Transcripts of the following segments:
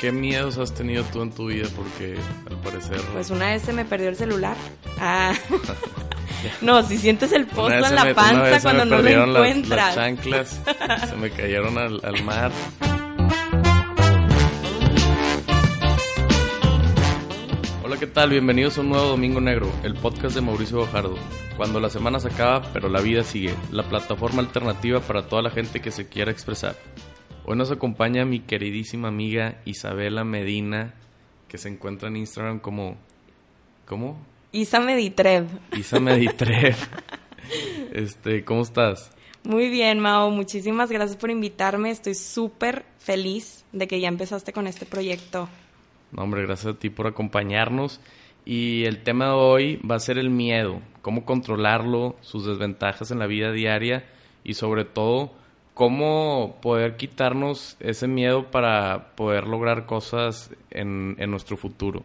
¿Qué miedos has tenido tú en tu vida? Porque al parecer... Pues una vez se me perdió el celular. Ah. no, si sientes el pozo en la me- panza cuando no lo perdieron las- encuentras. Las, chanclas, se me cayeron al, al mar. Hola, ¿qué tal? Bienvenidos a un nuevo Domingo Negro, el podcast de Mauricio Bojardo. Cuando la semana se acaba, pero la vida sigue, la plataforma alternativa para toda la gente que se quiera expresar. Hoy nos acompaña mi queridísima amiga Isabela Medina, que se encuentra en Instagram como... ¿Cómo? Isa Meditrev. Isa Meditrev. Este, ¿cómo estás? Muy bien, Mao. Muchísimas gracias por invitarme. Estoy súper feliz de que ya empezaste con este proyecto. No, hombre, gracias a ti por acompañarnos. Y el tema de hoy va a ser el miedo, cómo controlarlo, sus desventajas en la vida diaria y sobre todo cómo poder quitarnos ese miedo para poder lograr cosas en, nuestro futuro.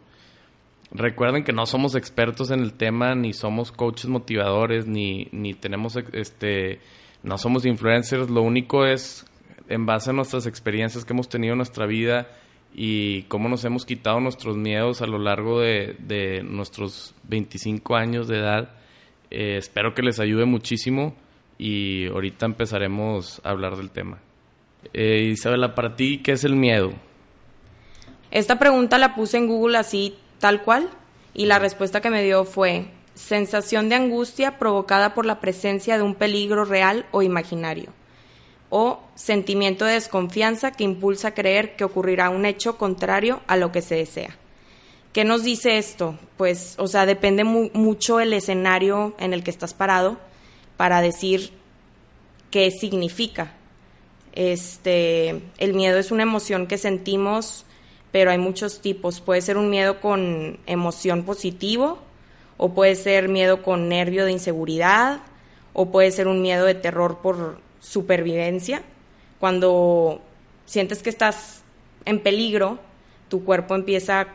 Recuerden que no somos expertos en el tema, ni somos coaches motivadores, ni, ni tenemos, este, no somos influencers. Lo único es en base a nuestras experiencias que hemos tenido en nuestra vida y cómo nos hemos quitado nuestros miedos a lo largo de, de nuestros 25 años de edad. Eh, espero que les ayude muchísimo y ahorita empezaremos a hablar del tema. Eh, Isabela, para ti, ¿qué es el miedo? Esta pregunta la puse en Google así, tal cual, y la respuesta que me dio fue sensación de angustia provocada por la presencia de un peligro real o imaginario, o sentimiento de desconfianza que impulsa a creer que ocurrirá un hecho contrario a lo que se desea. ¿Qué nos dice esto? Pues, o sea, depende mu- mucho el escenario en el que estás parado para decir qué significa. Este, el miedo es una emoción que sentimos, pero hay muchos tipos. Puede ser un miedo con emoción positivo, o puede ser miedo con nervio de inseguridad, o puede ser un miedo de terror por supervivencia. Cuando sientes que estás en peligro, tu cuerpo empieza,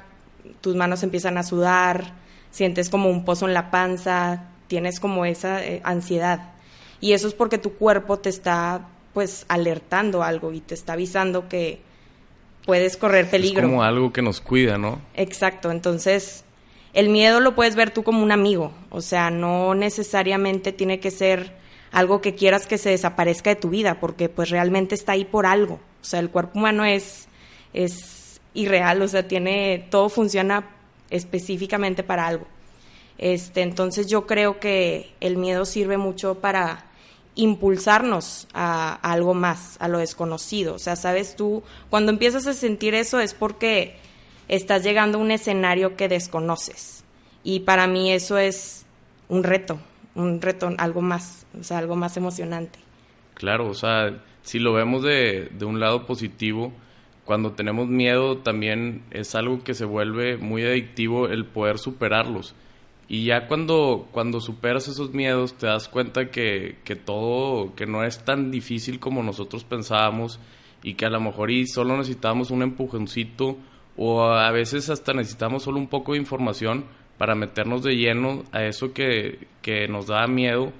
tus manos empiezan a sudar, sientes como un pozo en la panza, tienes como esa eh, ansiedad. Y eso es porque tu cuerpo te está pues alertando algo y te está avisando que puedes correr peligro. Es como algo que nos cuida, ¿no? Exacto, entonces el miedo lo puedes ver tú como un amigo, o sea, no necesariamente tiene que ser algo que quieras que se desaparezca de tu vida, porque pues realmente está ahí por algo. O sea, el cuerpo humano es, es irreal, o sea, tiene, todo funciona específicamente para algo. Este, entonces yo creo que el miedo sirve mucho para impulsarnos a, algo más, a lo desconocido. O sea, sabes tú, cuando empiezas a sentir eso es porque estás llegando a un escenario que desconoces. Y para mí eso es un reto, un reto, algo más, o sea, algo más emocionante. Claro, o sea, si lo vemos de un lado positivo, cuando tenemos miedo también es algo que se vuelve muy adictivo el poder superarlos. Y ya cuando, cuando superas esos miedos te das cuenta que, que todo, que no es tan difícil como nosotros pensábamos y que a lo mejor y solo necesitamos un empujoncito o a veces hasta necesitamos solo un poco de información para meternos de lleno a eso que, que nos da miedo.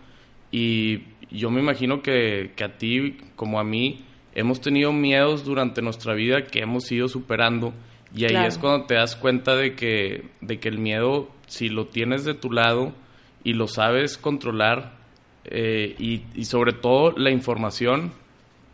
Y yo me imagino que, que a ti como a mí hemos tenido miedos durante nuestra vida que hemos ido superando y ahí Claro. es cuando te das cuenta de que, de que el miedo, si lo tienes de tu lado y lo sabes controlar eh, y, y sobre todo la información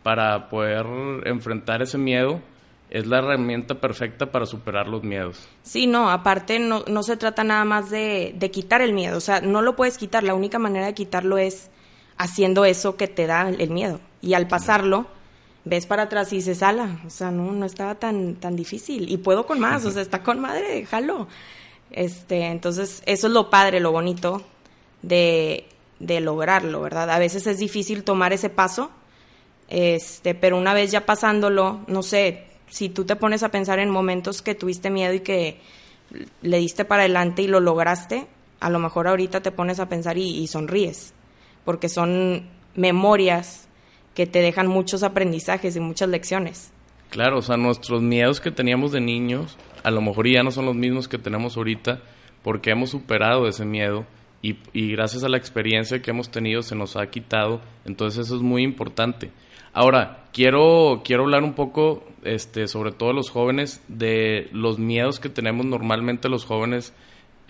para poder enfrentar ese miedo, es la herramienta perfecta para superar los miedos. Sí, no, aparte no, no se trata nada más de, de quitar el miedo, o sea, no lo puedes quitar, la única manera de quitarlo es haciendo eso que te da el miedo. Y al pasarlo, ves para atrás y dices, ala, o sea, no, no estaba tan, tan difícil. Y puedo con más, o sea, está con madre, déjalo. Este, entonces, eso es lo padre, lo bonito de, de lograrlo, ¿verdad? A veces es difícil tomar ese paso, este, pero una vez ya pasándolo, no sé, si tú te pones a pensar en momentos que tuviste miedo y que le diste para adelante y lo lograste, a lo mejor ahorita te pones a pensar y, y sonríes, porque son memorias que te dejan muchos aprendizajes y muchas lecciones. Claro, o sea, nuestros miedos que teníamos de niños, a lo mejor ya no son los mismos que tenemos ahorita, porque hemos superado ese miedo y, gracias a la experiencia que hemos tenido se nos ha quitado, entonces eso es muy importante. Ahora, quiero, quiero hablar un poco, este, sobre todo los jóvenes, de los miedos que tenemos normalmente los jóvenes,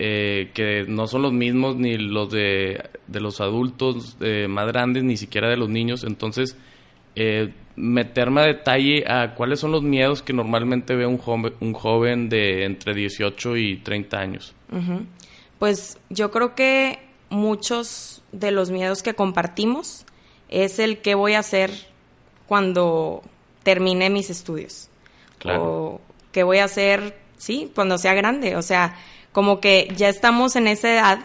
eh, que no son los mismos ni los de, los adultos eh, más grandes, ni siquiera de los niños. Entonces, eh, meterme a detalle a cuáles son los miedos que normalmente ve un joven, un joven de entre 18 y 30 años. Pues yo creo que muchos de los miedos que compartimos es el qué voy a hacer cuando termine mis estudios. Claro. O qué voy a hacer, sí, cuando sea grande. O sea, como que ya estamos en esa edad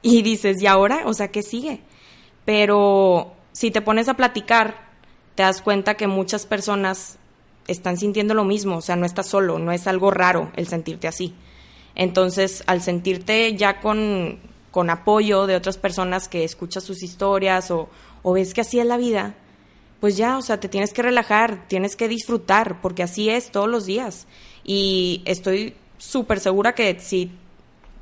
y dices, ¿y ahora? O sea, ¿qué sigue? Pero si te pones a platicar, te das cuenta que muchas personas están sintiendo lo mismo, o sea, no estás solo, no es algo raro el sentirte así. Entonces, al sentirte ya con, con apoyo de otras personas que escuchas sus historias o, o ves que así es la vida, pues ya, o sea, te tienes que relajar, tienes que disfrutar, porque así es todos los días. Y estoy súper segura que si,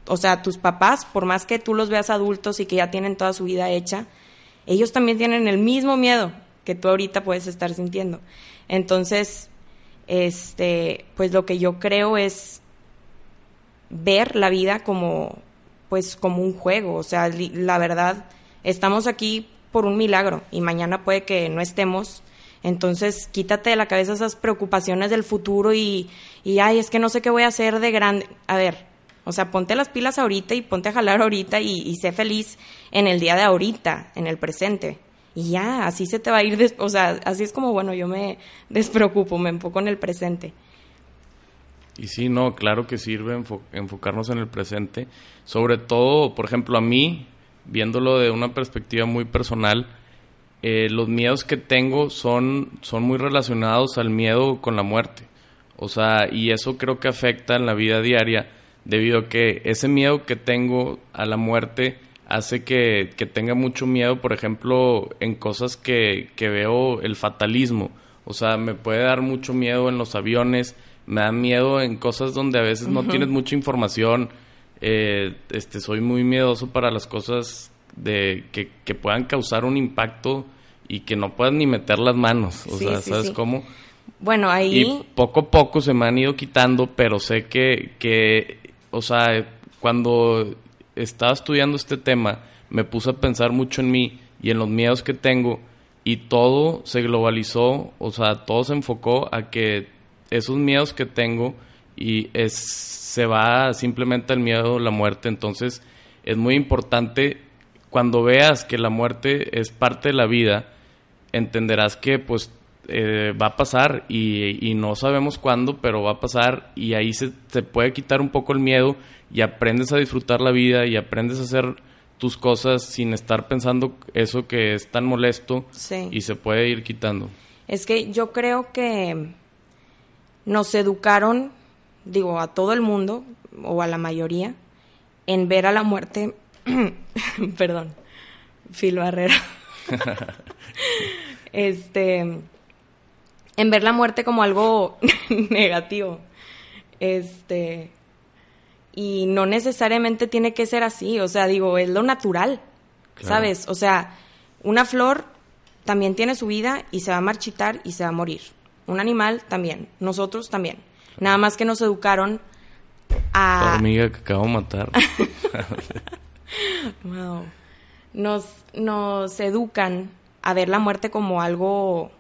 o sea, tus papás, por más que tú los veas adultos y que ya tienen toda su vida hecha, ellos también tienen el mismo miedo que tú ahorita puedes estar sintiendo. Entonces, este, pues lo que yo creo es ver la vida como, pues como un juego. O sea, la verdad, estamos aquí por un milagro y mañana puede que no estemos. Entonces, quítate de la cabeza esas preocupaciones del futuro y, y, ay, es que no sé qué voy a hacer de grande. A ver, o sea, ponte las pilas ahorita y ponte a jalar ahorita y, y sé feliz en el día de ahorita, en el presente. Y ya, así se te va a ir, o sea, así es como, bueno, yo me despreocupo, me enfoco en el presente. Y sí, no, claro que sirve enfocarnos en el presente. Sobre todo, por ejemplo, a mí, viéndolo de una perspectiva muy personal, eh, los miedos que tengo son, son muy relacionados al miedo con la muerte. O sea, y eso creo que afecta en la vida diaria, debido a que ese miedo que tengo a la muerte hace que, que tenga mucho miedo, por ejemplo, en cosas que, que veo el fatalismo. O sea, me puede dar mucho miedo en los aviones, me da miedo en cosas donde a veces no tienes mucha información eh, este, soy muy miedoso para las cosas de que, que, puedan causar un impacto y que no puedan ni meter las manos. O sea, ¿sabes cómo? Bueno, ahí... Y poco a poco se me han ido quitando, pero sé que, que, o sea, cuando estaba estudiando este tema, me puse a pensar mucho en mí y en los miedos que tengo y todo se globalizó, o sea, todo se enfocó a que esos miedos que tengo y es, se va simplemente al miedo, la muerte. Entonces es muy importante cuando veas que la muerte es parte de la vida, entenderás que pues eh, va a pasar y, y, no sabemos cuándo, pero va a pasar y ahí se te puede quitar un poco el miedo y aprendes a disfrutar la vida y aprendes a hacer tus cosas sin estar pensando eso que es tan molesto y se puede ir quitando. Es que yo creo que nos educaron digo, a todo el mundo, o a la mayoría, en ver a la muerte, perdón, Phil Barrera, este, en ver la muerte como algo negativo, este, y no necesariamente tiene que ser así, o sea, digo, es lo natural, ¿sabes? O sea, una flor también tiene su vida y se va a marchitar y se va a morir. Un animal también, nosotros también. Nada más que nos educaron a... hormiga que acabo de matar. wow. Nos, nos educan a ver la muerte como algo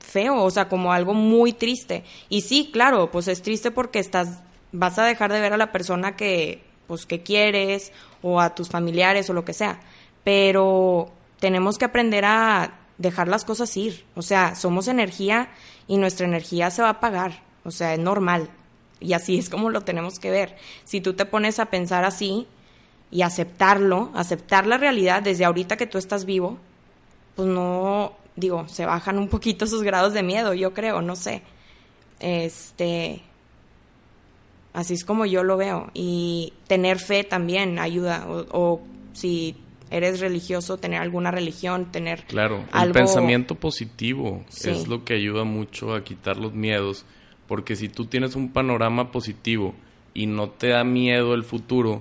feo, o sea, como algo muy triste. Y sí, claro, pues es triste porque estás, vas a dejar de ver a la persona que, pues, que quieres, o a tus familiares, o lo que sea. Pero tenemos que aprender a dejar las cosas ir. O sea, somos energía y nuestra energía se va a apagar. O sea, es normal. Y así es como lo tenemos que ver. Si tú te pones a pensar así y aceptarlo, aceptar la realidad desde ahorita que tú estás vivo, pues no, digo, se bajan un poquito sus grados de miedo, yo creo, no sé. Este, así es como yo lo veo. Y tener fe también ayuda. O, si eres religioso, tener alguna religión, tener. Claro, el pensamiento positivo es lo que ayuda mucho a quitar los miedos porque si tú tienes un panorama positivo y no te da miedo el futuro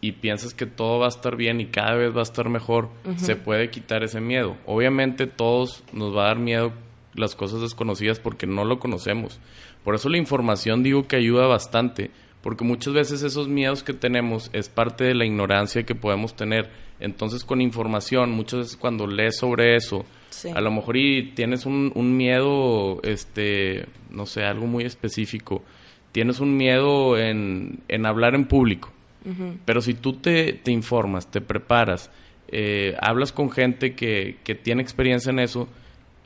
y piensas que todo va a estar bien y cada vez va a estar mejor, se puede quitar ese miedo. Obviamente todos nos va a dar miedo las cosas desconocidas porque no lo conocemos. Por eso la información digo que ayuda bastante, porque muchas veces esos miedos que tenemos es parte de la ignorancia que podemos tener. Entonces con información, muchas veces cuando lees sobre eso, a lo mejor y tienes un, un miedo, este, no sé, algo muy específico, tienes un miedo en, en hablar en público, pero si tú te, te informas, te preparas, eh, hablas con gente que, que, tiene experiencia en eso,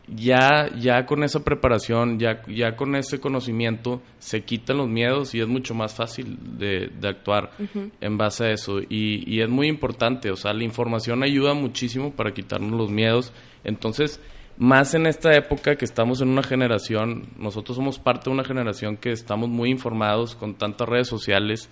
ya, ya con esa preparación, ya, ya con ese conocimiento, se quitan los miedos y es mucho más fácil de, de actuar en base a eso. Y, y, es muy importante, o sea, la información ayuda muchísimo para quitarnos los miedos. Entonces, más en esta época que estamos en una generación, nosotros somos parte de una generación que estamos muy informados con tantas redes sociales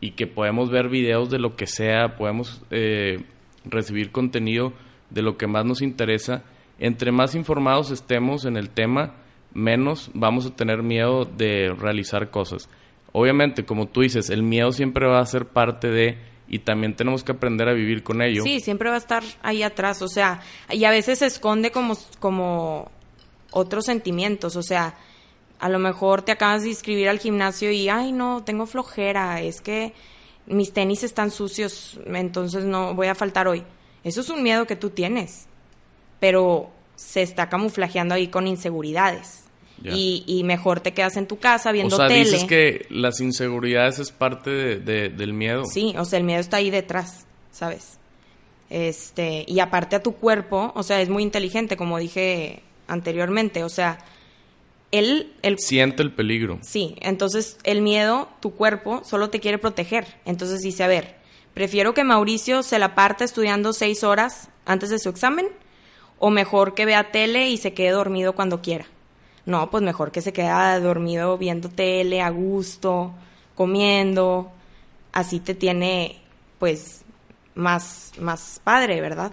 y que podemos ver videos de lo que sea, podemos... Eh, recibir contenido de lo que más nos interesa. Entre más informados estemos en el tema, menos vamos a tener miedo de realizar cosas. Obviamente, como tú dices, el miedo siempre va a ser parte de y también tenemos que aprender a vivir con ello. Sí, siempre va a estar ahí atrás, o sea, y a veces se esconde como, como otros sentimientos, o sea, a lo mejor te acabas de inscribir al gimnasio y, ay, no, tengo flojera, es que mis tenis están sucios, entonces no voy a faltar hoy. Eso es un miedo que tú tienes, pero se está camuflajeando ahí con inseguridades. Y, y, mejor te quedas en tu casa viendo tele. O sea, dices que las inseguridades es parte de, del miedo. Sí, o sea, el miedo está ahí detrás, ¿sabes? Este, y aparte a tu cuerpo, o sea, es muy inteligente, como dije anteriormente, o sea, él, siente el peligro. Sí, entonces el miedo, tu cuerpo, solo te quiere proteger. Entonces dice, a ver, prefiero que Mauricio se la parta estudiando seis horas antes de su examen o mejor que vea tele y se quede dormido cuando quiera. No, pues mejor que se quede dormido viendo tele a gusto, comiendo. Así te tiene, pues, más, más padre, ¿verdad?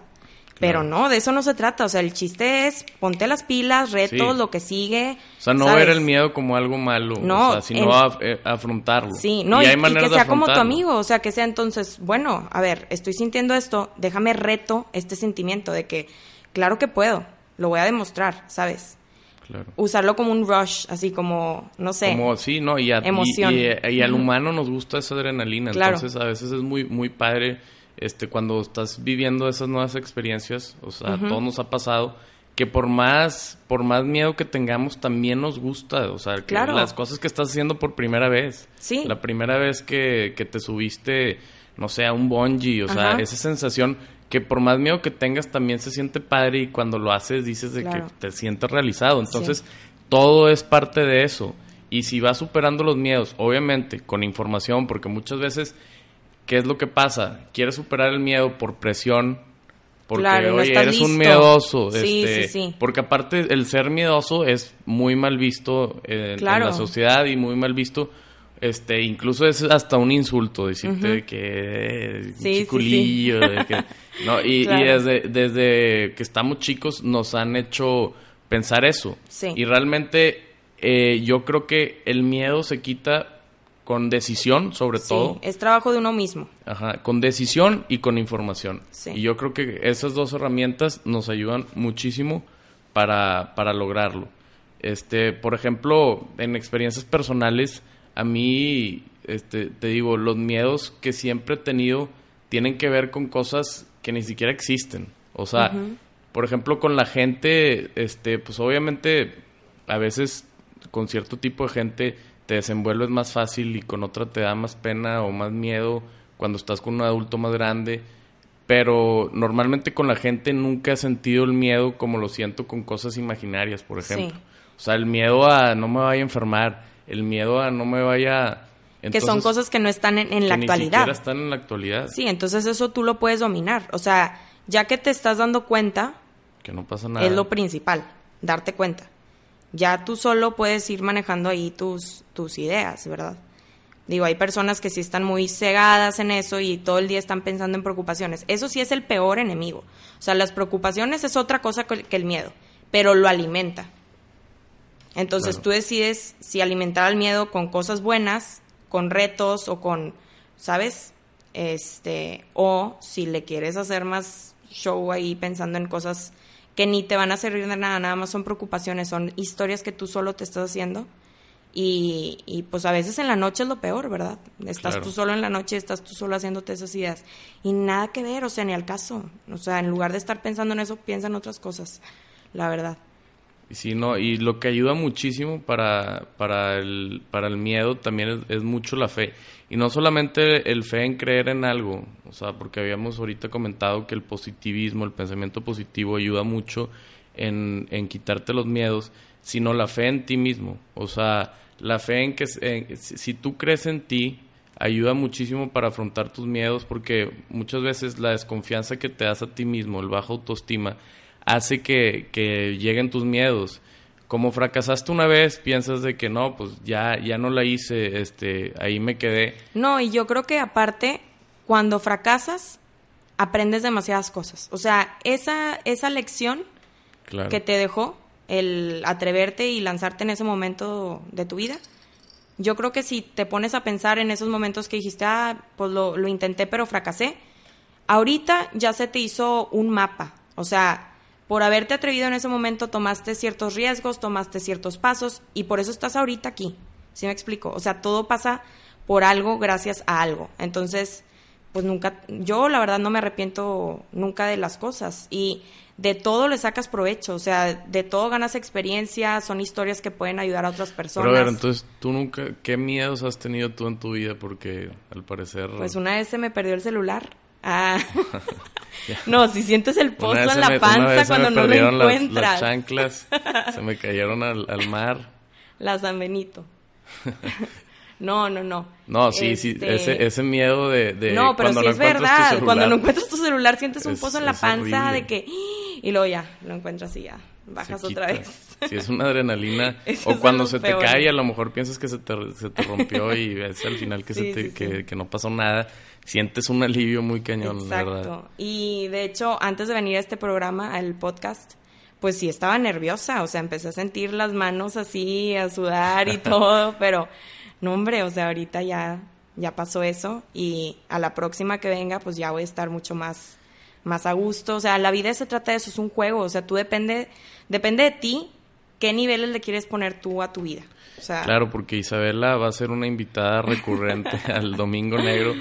Pero no, de eso no se trata. O sea, el chiste es ponte las pilas, retos, lo que sigue. O sea, no ver el miedo como algo malo, no, o sea, sino eh, afrontarlo. Sí, no, y, que sea como tu amigo. O sea, que sea entonces, bueno, a ver, estoy sintiendo esto, déjame reto este sentimiento de que, claro que puedo, lo voy a demostrar, ¿sabes? Claro. Usarlo como un rush, así como, no sé. Como, sí, ¿no? Y, emoción. y, al humano nos gusta esa adrenalina. Entonces, a veces es muy, muy padre este, cuando estás viviendo esas nuevas experiencias, o sea, todo nos ha pasado, que por más, por más miedo que tengamos, también nos gusta, o sea, las cosas que estás haciendo por primera vez. Sí. La primera vez que, que te subiste, no sé, a un bungee, o sea, esa sensación que por más miedo que tengas también se siente padre y cuando lo haces dices de que te sientes realizado. Entonces, todo es parte de eso. Y si vas superando los miedos, obviamente, con información, porque muchas veces ¿qué es lo que pasa? Quieres superar el miedo por presión, porque oye, eres un miedoso. Sí, este, sí, sí. Porque aparte el ser miedoso es muy mal visto en, la sociedad y muy mal visto. Este, incluso es hasta un insulto decirte que sí, chiculillo, que, no, y, desde, desde que estamos chicos nos han hecho pensar eso. Y realmente eh, yo creo que el miedo se quita con decisión, sobre sí, todo. Es trabajo de uno mismo. Ajá, con decisión y con información. Sí. Y yo creo que esas dos herramientas nos ayudan muchísimo para, para lograrlo. Este, por ejemplo, en experiencias personales, a mí, este, te digo, los miedos que siempre he tenido tienen que ver con cosas que ni siquiera existen. O sea, por ejemplo, con la gente, este, pues obviamente, a veces con cierto tipo de gente te desenvuelves más fácil y con otra te da más pena o más miedo cuando estás con un adulto más grande. Pero normalmente con la gente nunca he sentido el miedo como lo siento con cosas imaginarias, por ejemplo. O sea, el miedo a no me vaya a enfermar, el miedo a no me vaya... que son cosas que no están en, en la actualidad. Ni están en la actualidad. Sí, entonces eso tú lo puedes dominar. O sea, ya que te estás dando cuenta... Que no pasa nada. Es lo principal, darte cuenta ya tú solo puedes ir manejando ahí tus, tus ideas, ¿verdad? Digo, hay personas que sí están muy cegadas en eso y todo el día están pensando en preocupaciones. Eso sí es el peor enemigo. O sea, las preocupaciones es otra cosa que el miedo, pero lo alimenta. Entonces tú decides si alimentar al miedo con cosas buenas, con retos o con, ¿sabes? Este, o si le quieres hacer más show ahí pensando en cosas que ni te van a servir de nada, nada más son preocupaciones, son historias que tú solo te estás haciendo. Y, y pues a veces en la noche es lo peor, ¿verdad? Estás tú solo en la noche, estás tú solo haciéndote esas ideas. Y nada que ver, o sea, ni al caso. O sea, en lugar de estar pensando en eso, piensa en otras cosas, la verdad. Y no, y lo que ayuda muchísimo para, para, el, para el miedo también es, mucho la fe. Y no solamente el fe en creer en algo, o sea, porque habíamos ahorita comentado que el positivismo, el pensamiento positivo ayuda mucho en, en quitarte los miedos, sino la fe en ti mismo. O sea, la fe en que si tú crees en ti, ayuda muchísimo para afrontar tus miedos porque muchas veces la desconfianza que te das a ti mismo, el baja autoestima, hace que, que lleguen tus miedos. Como fracasaste una vez, piensas de que no, pues ya, ya no la hice, este, ahí me quedé. No, y yo creo que aparte, cuando fracasas, aprendes demasiadas cosas. O sea, esa, esa lección que te dejó, el atreverte y lanzarte en ese momento de tu vida, yo creo que si te pones a pensar en esos momentos que dijiste, ah, pues lo, lo intenté pero fracasé, ahorita ya se te hizo un mapa. O sea, por haberte atrevido en ese momento tomaste ciertos riesgos, tomaste ciertos pasos y por eso estás ahorita aquí. ¿Sí me explico? O sea, todo pasa por algo gracias a algo. Entonces, pues nunca, yo la verdad no me arrepiento nunca de las cosas y de todo le sacas provecho, o sea, de todo ganas experiencia, son historias que pueden ayudar a otras personas. Pero a ver, entonces, ¿tú nunca, qué miedos has tenido tú en tu vida? Porque al parecer... Pues una vez se me perdió el celular. Ah. no, si sientes el pozo en la panza cuando no lo encuentras. Las, las chanclas se me cayeron al, al mar. La San Benito. No, no, no. No, sí, sí, este ese, ese miedo de, de No, pero sí es verdad. Cuando no encuentras tu celular sientes un pozo en la panza de que... Y luego ya, lo encuentras y ya, bajas otra vez. Sí, es una adrenalina. o cuando se te cae, a lo mejor piensas que se te, se te rompió y ves al final que, se te, que, que, no pasó nada. Sientes un alivio muy cañón, Exacto. verdad. Y de hecho, antes de venir a este programa, al podcast, pues sí estaba nerviosa. O sea, empecé a sentir las manos así, a sudar y todo, pero no hombre, o sea, ahorita ya, ya pasó eso y a la próxima que venga pues ya voy a estar mucho más, más a gusto. O sea, la vida se trata de eso, es un juego, o sea, tú depende, depende de ti qué niveles le quieres poner tú a tu vida. O sea, claro, porque Isabela va a ser una invitada recurrente al Domingo Negro.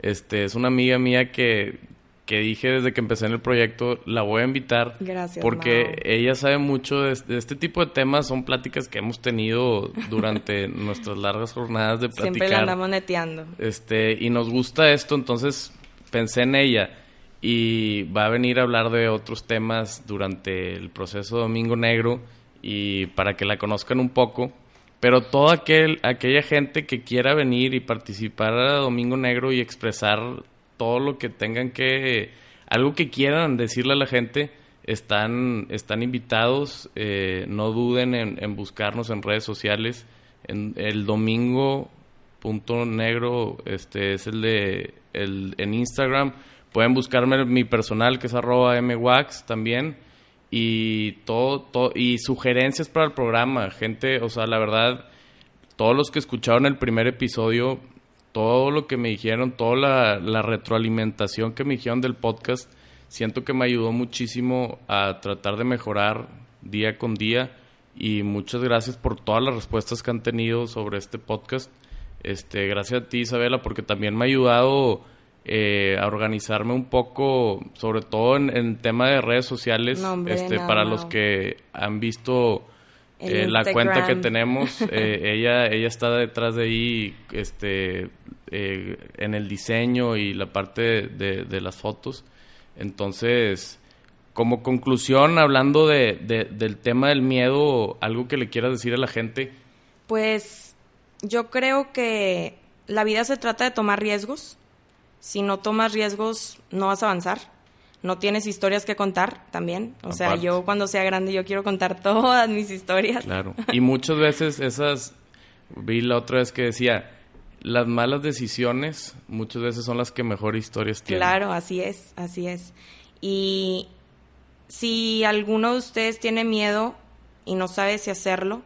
Este, es una amiga mía que, que dije desde que empecé en el proyecto, la voy a invitar. Gracias. Porque ella sabe mucho de, de, este tipo de temas. Son pláticas que hemos tenido durante nuestras largas jornadas de platicar. Siempre la andamos neteando. Este, y nos gusta esto, entonces pensé en ella. Y va a venir a hablar de otros temas durante el proceso Domingo Negro y para que la conozcan un poco. Pero toda aquel, aquella gente que quiera venir y participar a Domingo Negro y expresar todo lo que tengan que, algo que quieran decirle a la gente, están, están invitados, eh, no duden en, en, buscarnos en redes sociales, en el domingo punto negro, este es el de, el, en Instagram, pueden buscarme mi personal que es arroba mwax también, y todo, todo, y sugerencias para el programa, gente, o sea, la verdad, todos los que escucharon el primer episodio todo lo que me dijeron, toda la, retroalimentación que me dijeron del podcast, siento que me ayudó muchísimo a tratar de mejorar día con día y muchas gracias por todas las respuestas que han tenido sobre este podcast. Este, gracias a ti Isabela porque también me ha ayudado eh, a organizarme un poco, sobre todo en el tema de redes sociales, este, para los que han visto eh, la cuenta que tenemos, eh, ella, ella está detrás de ahí, este, eh, en el diseño y la parte de, de, las fotos. Entonces, como conclusión, hablando de, del tema del miedo, algo que le quieras decir a la gente. Pues yo creo que la vida se trata de tomar riesgos. Si no tomas riesgos, no vas a avanzar no tienes historias que contar también. O sea, yo cuando sea grande yo quiero contar todas mis historias. Claro. Y muchas veces esas, vi la otra vez que decía, las malas decisiones muchas veces son las que mejor historias tienen. Claro, así es, así es. Y si alguno de ustedes tiene miedo y no sabe si hacerlo,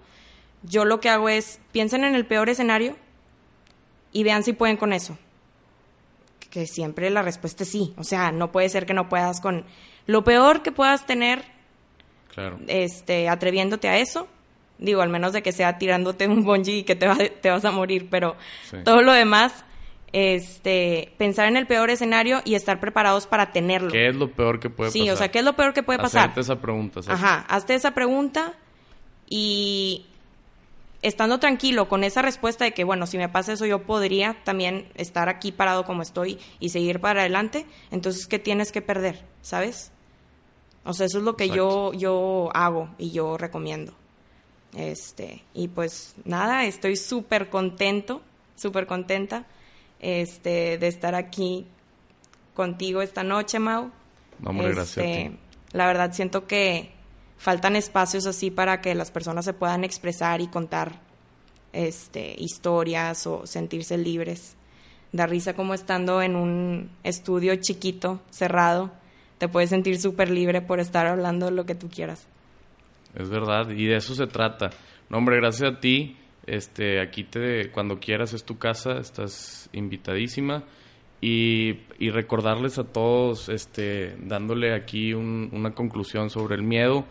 yo lo que hago es, piensen en el peor escenario y vean si pueden con eso que siempre la respuesta es sí. O sea, no puede ser que no puedas con... Lo peor que puedas tener Claro. este, atreviéndote a eso. Digo, al menos de que sea tirándote un bungee y que te, va- te vas a morir, pero Sí. todo lo demás, este, pensar en el peor escenario y estar preparados para tenerlo. ¿Qué es lo peor que puede sí, pasar? o sea, ¿qué es lo peor que puede pasar? Hacerte esa pregunta. ¿sabes? Ajá, hazte esa pregunta y estando tranquilo con esa respuesta de que, bueno, si me pasa eso, yo podría también estar aquí parado como estoy y seguir para adelante, entonces, ¿qué tienes que perder? ¿Sabes? O sea, eso es lo que yo, yo hago y yo recomiendo. Este, y pues nada, estoy súper contento, súper contenta este, de estar aquí contigo esta noche, Mau. No, hombre, gracias a Este, ti. La verdad siento que faltan espacios así para que las personas se puedan expresar y contar este, historias o sentirse libres. Da risa como estando en un estudio chiquito, cerrado, te puedes sentir súper libre por estar hablando lo que tú quieras. Es verdad, y de eso se trata. No, hombre, gracias a ti. Este, aquí te, cuando quieras es tu casa, estás invitadísima. Y, y recordarles a todos, este, dándole aquí un- una conclusión sobre el miedo.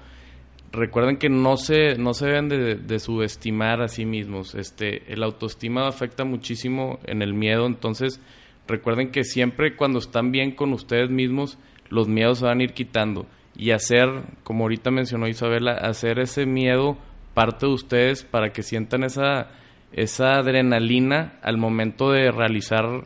Recuerden que no se, no se deben de, de subestimar a sí mismos. Este, el autoestima afecta muchísimo en el miedo, entonces recuerden que siempre cuando están bien con ustedes mismos, los miedos se van a ir quitando. Y hacer, como ahorita mencionó Isabela, hacer ese miedo parte de ustedes para que sientan esa, esa adrenalina al momento de realizar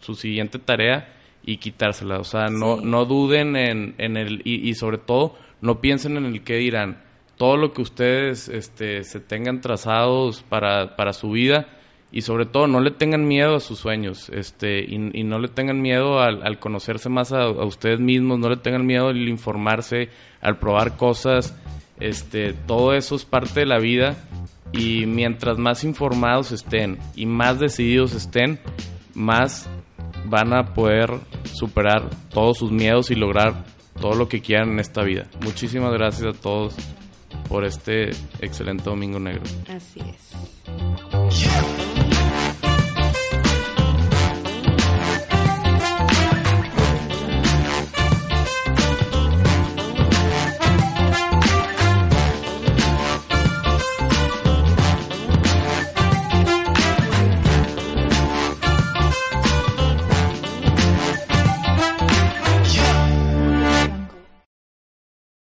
su siguiente tarea y quitársela. O sea, no, Sí. no duden en, en el... Y, y sobre todo, no piensen en el que dirán. Todo lo que ustedes este, se tengan trazados para, para su vida y sobre todo no le tengan miedo a sus sueños este, y, no le tengan miedo al, al conocerse más a, a ustedes mismos, no le tengan miedo al informarse, al probar cosas. Este, todo eso es parte de la vida y mientras más informados estén y más decididos estén, más van a poder superar todos sus miedos y lograr todo lo que quieran en esta vida. Muchísimas gracias a todos por este excelente domingo negro. Así es. Yeah.